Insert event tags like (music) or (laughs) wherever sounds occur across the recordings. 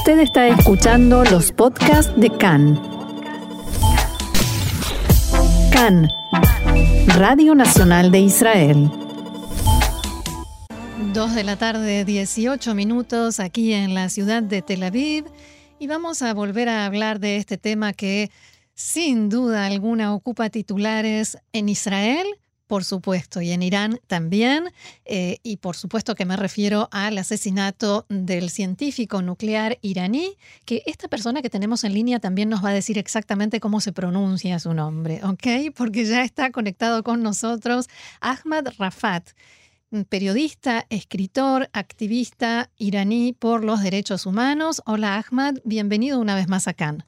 Usted está escuchando los podcasts de CAN. CAN, Radio Nacional de Israel. Dos de la tarde, 18 minutos aquí en la ciudad de Tel Aviv. Y vamos a volver a hablar de este tema que sin duda alguna ocupa titulares en Israel por supuesto, y en Irán también, eh, y por supuesto que me refiero al asesinato del científico nuclear iraní, que esta persona que tenemos en línea también nos va a decir exactamente cómo se pronuncia su nombre, ¿ok? Porque ya está conectado con nosotros Ahmad Rafat periodista, escritor, activista iraní por los derechos humanos. Hola Ahmad, bienvenido una vez más a Cannes.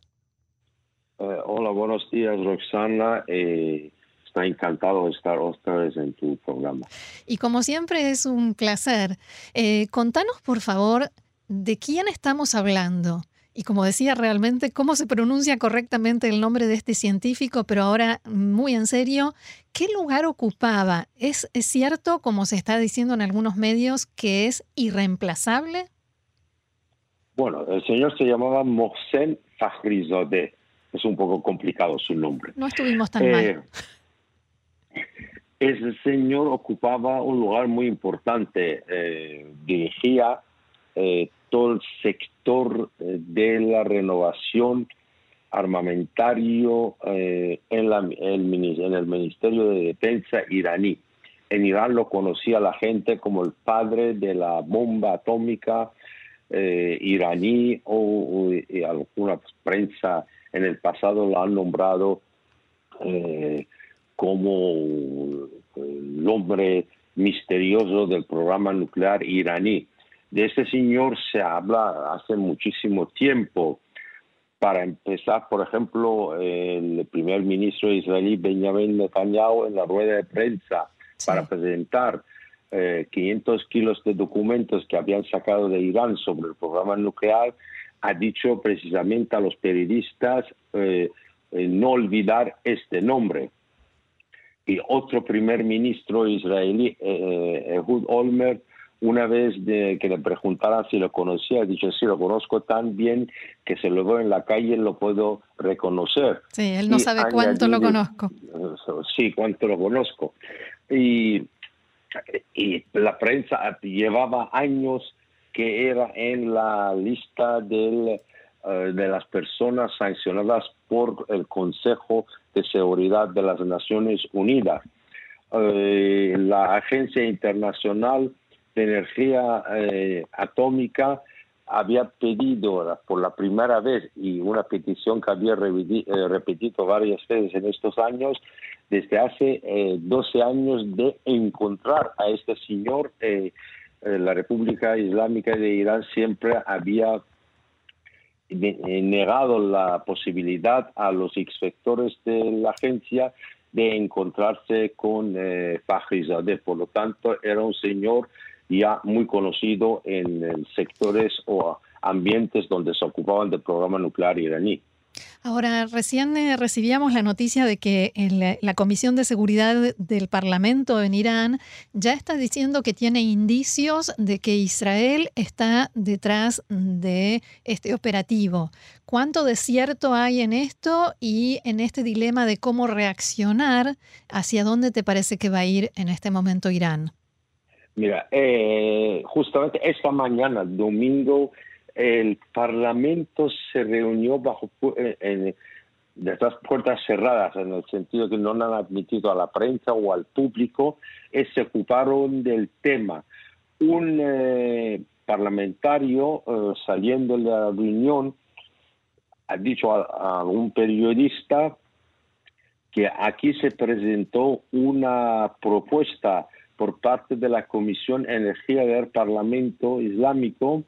Eh, hola, buenos días Roxana. Eh, está encantado de estar otra vez en tu programa. Y como siempre es un placer. Eh, contanos, por favor, de quién estamos hablando. Y como decía realmente, cómo se pronuncia correctamente el nombre de este científico, pero ahora muy en serio, ¿qué lugar ocupaba? ¿Es, es cierto, como se está diciendo en algunos medios, que es irreemplazable? Bueno, el señor se llamaba Mohsen Fakhrizadeh. Es un poco complicado su nombre. No estuvimos tan mal. (laughs) Ese señor ocupaba un lugar muy importante, eh, dirigía eh, todo el sector eh, de la renovación armamentario en, el Ministerio de Defensa iraní. En Irán lo conocía la gente como el padre de la bomba atómica iraní o, alguna prensa en el pasado lo han nombrado como el hombre misterioso del programa nuclear iraní. De este señor se habla hace muchísimo tiempo. Para empezar, por ejemplo, el primer ministro israelí Benjamin Netanyahu en la rueda de prensa para presentar 500 eh, kilos de documentos que habían sacado de Irán sobre el programa nuclear, ha dicho precisamente a los periodistas eh, eh, no olvidar este nombre y otro primer ministro israelí, eh, Ehud Olmert, una vez de, que le preguntara si lo conocía, ha dicho, sí, lo conozco tan bien que se lo veo en la calle lo puedo reconocer. Sí, él no sabe cuánto lo conozco. Sí, cuánto lo conozco. Y, y la prensa llevaba años que era en la lista del eh, de las personas sancionadas por el Consejo de Seguridad de las Naciones Unidas. Eh, la Agencia Internacional de Energía eh, Atómica había pedido por la primera vez y una petición que había repetido varias veces en estos años, desde hace 12 años, de encontrar a este señor. la República Islámica de Irán siempre había negado la posibilidad a los inspectores de la agencia de encontrarse con eh, Fahrizadeh. Por lo tanto, era un señor ya muy conocido en sectores o ambientes donde se ocupaban del programa nuclear iraní. Ahora, recién eh, recibíamos la noticia de que la Comisión de Seguridad del Parlamento en Irán ya está diciendo que tiene indicios de que Israel está detrás de este operativo. ¿Cuánto de cierto hay en esto y en este dilema de cómo reaccionar? ¿Hacia dónde te parece que va a ir en este momento Irán? Mira, eh, justamente esta mañana, domingo, el Parlamento se reunió bajo eh, en, estas puertas cerradas, en el sentido que no han admitido a la prensa o al público, y se ocuparon del tema. Un eh, parlamentario eh, saliendo de la reunión ha dicho a, un periodista que aquí se presentó una propuesta por parte de la Comisión Energía del Parlamento Islámico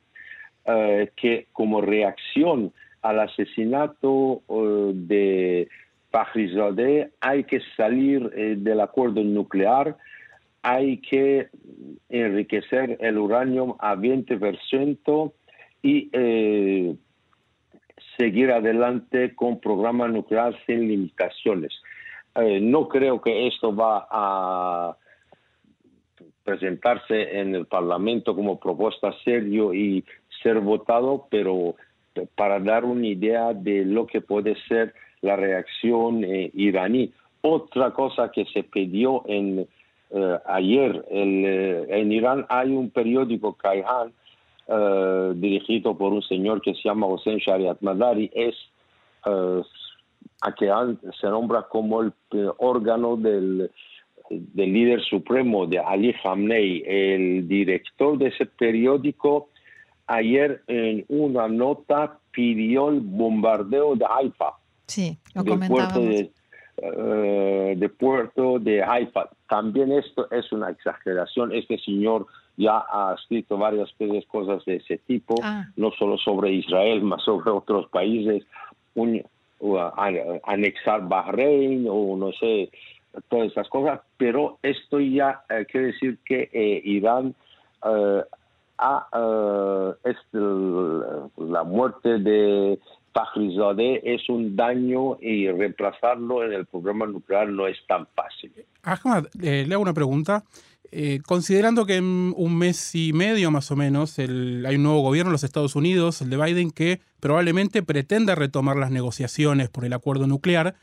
eh, que como reacción al asesinato eh, de Fakhrizadeh hay que salir eh, del acuerdo nuclear, hay que enriquecer el uranio a 20% y seguir adelante con programa nuclear sin limitaciones. no creo que esto va a presentarse en el Parlamento como propuesta serio y ser votado, pero para dar una idea de lo que puede ser la reacción iraní. Otra cosa que se pidió en, ayer, en Irán hay un periódico, Kaihan, dirigido por un señor que se llama Hossein Shariat Madari, es a que se nombra como el órgano del, del líder supremo de Ali Khamenei, el director de ese periódico, ayer en una nota pidió el bombardeo de Haifa. Sí, lo del puerto de, eh, de puerto de Haifa. También esto es una exageración. Este señor ya ha escrito varias veces cosas de ese tipo, ah. no solo sobre Israel, (laughs) más sobre otros países. Un, anexar Bahrein o no sé, todas esas cosas, pero esto ya eh, quiere decir que eh, Irán eh, es la muerte de Fakhrizadeh es un daño y reemplazarlo en el programa nuclear no es tan fácil. Ahmad, le hago una pregunta. Eh, considerando que en un mes y medio más o menos hay un nuevo gobierno en los Estados Unidos, el de Biden, que probablemente pretenda retomar las negociaciones por el acuerdo nuclear,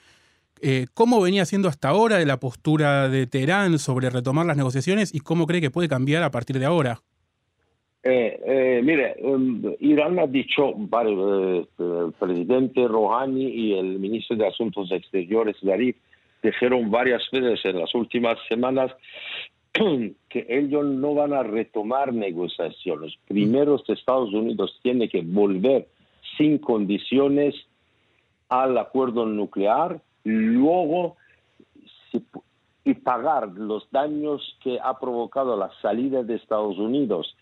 eh, ¿cómo venía siendo hasta ahora la postura de Teherán sobre retomar las negociaciones y cómo cree que puede cambiar a partir de ahora? Eh, mire, um, Irán ha dicho, el presidente Rouhani y el ministro de Asuntos Exteriores, Zarif, dijeron varias veces en las últimas semanas (clears throat) que ellos no van a retomar negociaciones. Primero, Estados Unidos tiene que volver sin condiciones al acuerdo nuclear, luego y pagar los daños que ha provocado la salida de Estados Unidos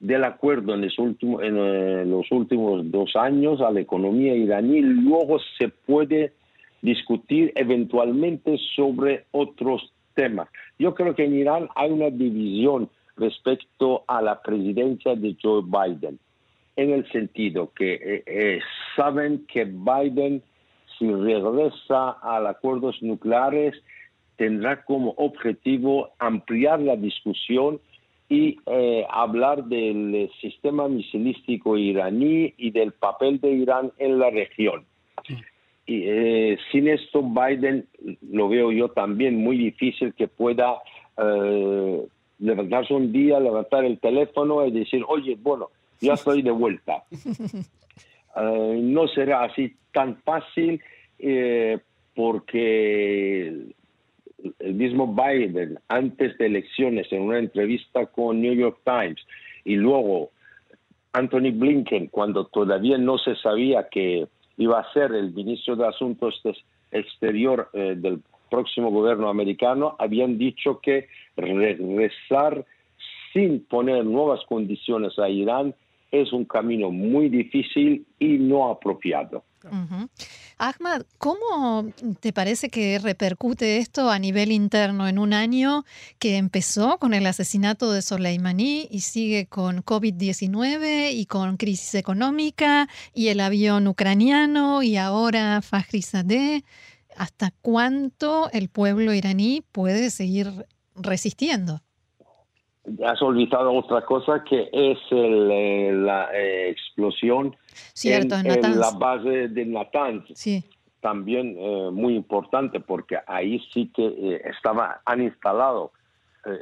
del acuerdo en los, últimos, en eh, los últimos dos años a la economía iraní, luego se puede discutir eventualmente sobre otros temas. Yo creo que en Irán hay una división respecto a la presidencia de Joe Biden, en el sentido que eh, eh, saben que Biden, si regresa a acuerdos nucleares, tendrá como objetivo ampliar la discusión y eh, hablar del sistema misilístico iraní y del papel de Irán en la región. Y, eh, sin esto, Biden lo veo yo también muy difícil que pueda eh, levantarse un día, levantar el teléfono y decir, oye, bueno, ya estoy de vuelta. (laughs) Eh, no será así tan fácil porque el mismo Biden, antes de elecciones, en una entrevista con New York Times, y luego Anthony Blinken, cuando todavía no se sabía que iba a ser el ministro de Asuntos Exterior eh, del próximo gobierno americano, habían dicho que regresar sin poner nuevas condiciones a Irán es un camino muy difícil y no apropiado. Ahmad, ¿cómo te parece que repercute esto a nivel interno en un año que empezó con el asesinato de Soleimani y sigue con COVID-19 y con crisis económica y el avión ucraniano y ahora Fakhrizadeh? ¿Hasta cuánto el pueblo iraní puede seguir resistiendo? Has olvidado otra cosa que es eh, la eh, explosión en, la base de Natanz. También eh, muy importante porque ahí sí que estaba, han instalado,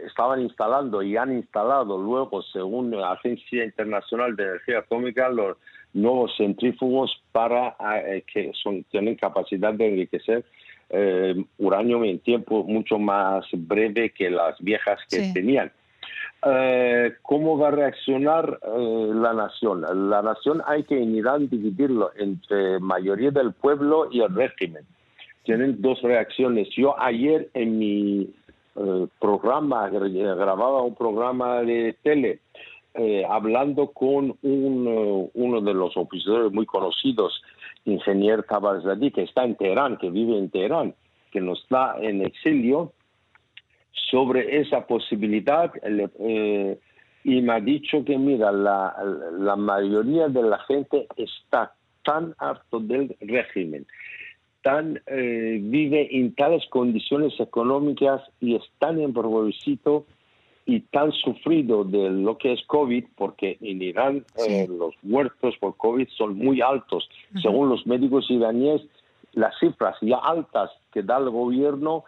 estaban instalando y han instalado luego, según la Agencia Internacional de Energía Atómica, los nuevos centrífugos para que son, tienen capacidad de enriquecer uranio en tiempo mucho más breve que las viejas que tenían. Eh, ¿Cómo va a reaccionar eh, la nación? La nación hay que en Irán dividirlo entre mayoría del pueblo y el régimen. Tienen dos reacciones. Yo ayer en mi eh, programa, grababa un programa de tele, hablando con un, uno de los oficiales muy conocidos, ingeniero Tabarzadí, que está en Teherán, que vive en Teherán, que no está en exilio, sobre esa posibilidad eh, y me ha dicho que, mira, la, la mayoría de la gente está tan harto del régimen, tan eh, vive en tales condiciones económicas y es tan empobrecido y tan sufrido de lo que es COVID, porque en Irán eh, los muertos por COVID son muy altos. Según los médicos iraníes, las cifras ya altas que da el gobierno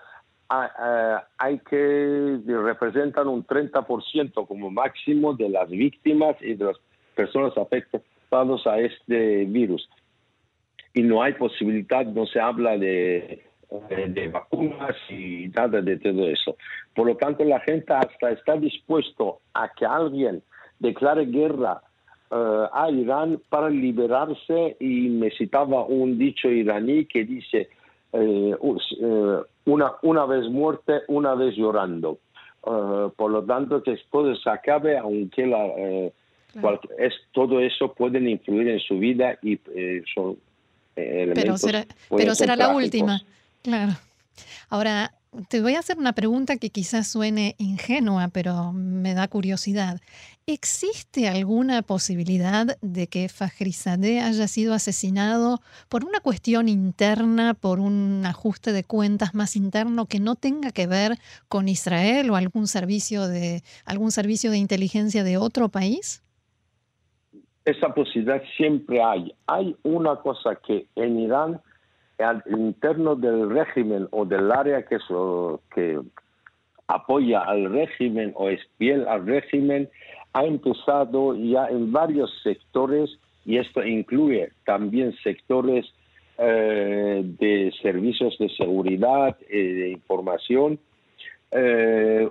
hay que representan un 30% como máximo de las víctimas y de las personas afectadas a este virus. Y no hay posibilidad, no se habla de, de, vacunas y nada de todo eso. Por lo tanto, la gente hasta está dispuesto a que alguien declare guerra eh, a Irán para liberarse y me citaba un dicho iraní que dice eh, eh, una, una vez muerte, una vez llorando. por lo tanto, que todo se acabe, aunque la, es, todo eso puede influir en su vida y son pero será, pero será la última. Claro. Ahora, te voy a hacer una pregunta que quizás suene ingenua, pero me da curiosidad. ¿Existe alguna posibilidad de que Fajrizadeh haya sido asesinado por una cuestión interna, por un ajuste de cuentas más interno que no tenga que ver con Israel o algún servicio de algún servicio de inteligencia de otro país? Esa posibilidad siempre hay. Hay una cosa que en Irán al interno del régimen o del área que, apoya al régimen o es fiel al régimen, ha empezado ya en varios sectores, y esto incluye también sectores eh, de servicios de seguridad, eh, de información, eh,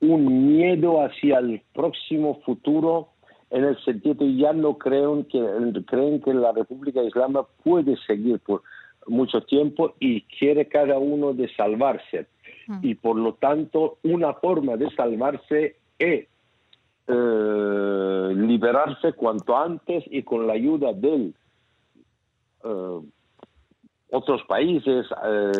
un miedo hacia el próximo futuro en el sentido ya no creen que creen que la República Islámica puede seguir por mucho tiempo y quiere cada uno de salvarse. Mm. Y por lo tanto, una forma de salvarse es eh, liberarse cuanto antes y con la ayuda de eh, otros países, eh,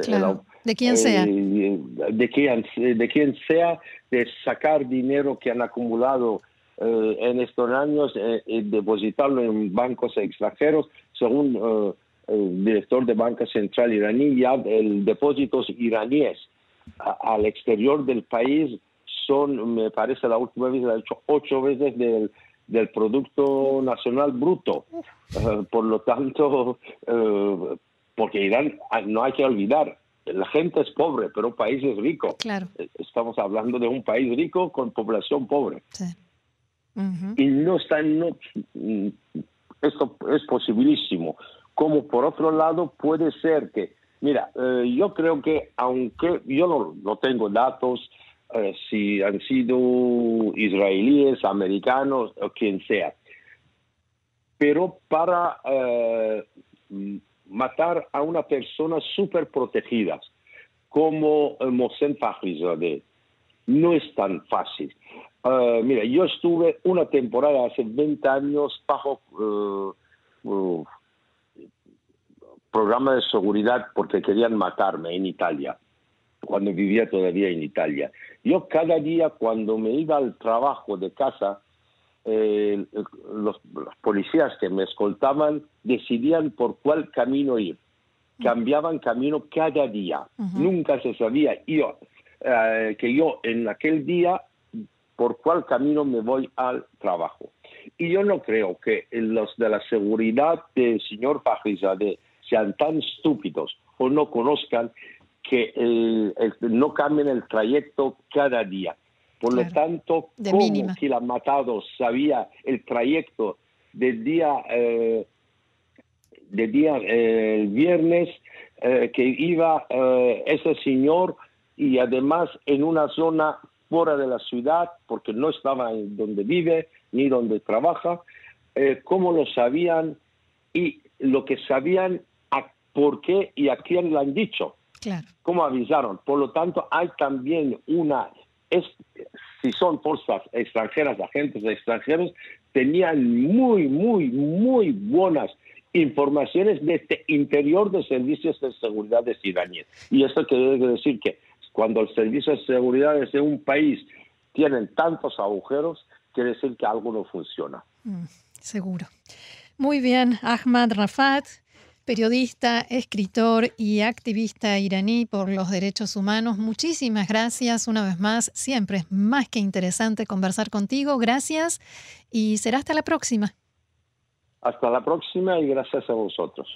de quien sea, de quien, de quien sea, de sacar dinero que han acumulado en estos años y depositarlo en bancos extranjeros, según el director de Banca Central iraní, ya el depósitos iraníes al exterior del país son, me parece, la última vez ha hecho ocho veces del, del Producto Nacional Bruto. Eh, por lo tanto, eh, porque Irán, ah, no hay que olvidar, la gente es pobre, pero el país es rico. Claro. Eh, estamos hablando de un país rico con población pobre. Y no está, no, mm, esto es posibilísimo como por otro lado puede ser que, mira, eh, yo creo que aunque yo no, tengo datos eh, si han sido israelíes, americanos o quien sea, pero para eh, matar a una persona súper protegida como Mohsen Fakhrizadeh no es tan fácil. mira, yo estuve una temporada hace 20 años bajo programa de seguridad porque querían matarme en Italia, cuando vivía todavía en Italia. Yo cada día cuando me iba al trabajo de casa, eh, los, policías que me escoltaban decidían por cuál camino ir. Cambiaban camino cada día. Nunca se sabía yo, eh, que yo en aquel día por cuál camino me voy al trabajo. Y yo no creo que los de la seguridad del señor de sean tan estúpidos o no conozcan que no cambien el trayecto cada día. Por lo tanto, como que la matado sabía el trayecto del día, eh, del día eh, viernes eh, que iba ese señor y además en una zona fuera de la ciudad, porque no estaba en donde vive ni donde trabaja, cómo lo sabían y lo que sabían por qué y a quién lo han dicho. Claro. ¿Cómo avisaron? Por lo tanto, hay también una, es, si son fuerzas extranjeras, agentes extranjeros, tenían muy, muy, muy buenas informaciones de este interior de servicios de seguridad de iraníes. Y esto quiere decir que cuando el servicio de seguridad de un país tienen tantos agujeros, quiere decir que algo no funciona. Mm, seguro. Muy bien, Ahmad Rafat, periodista, escritor y activista iraní por los derechos humanos. Muchísimas gracias una vez más. Siempre es más que interesante conversar contigo. Gracias y será hasta la próxima. Hasta la próxima y gracias a vosotros.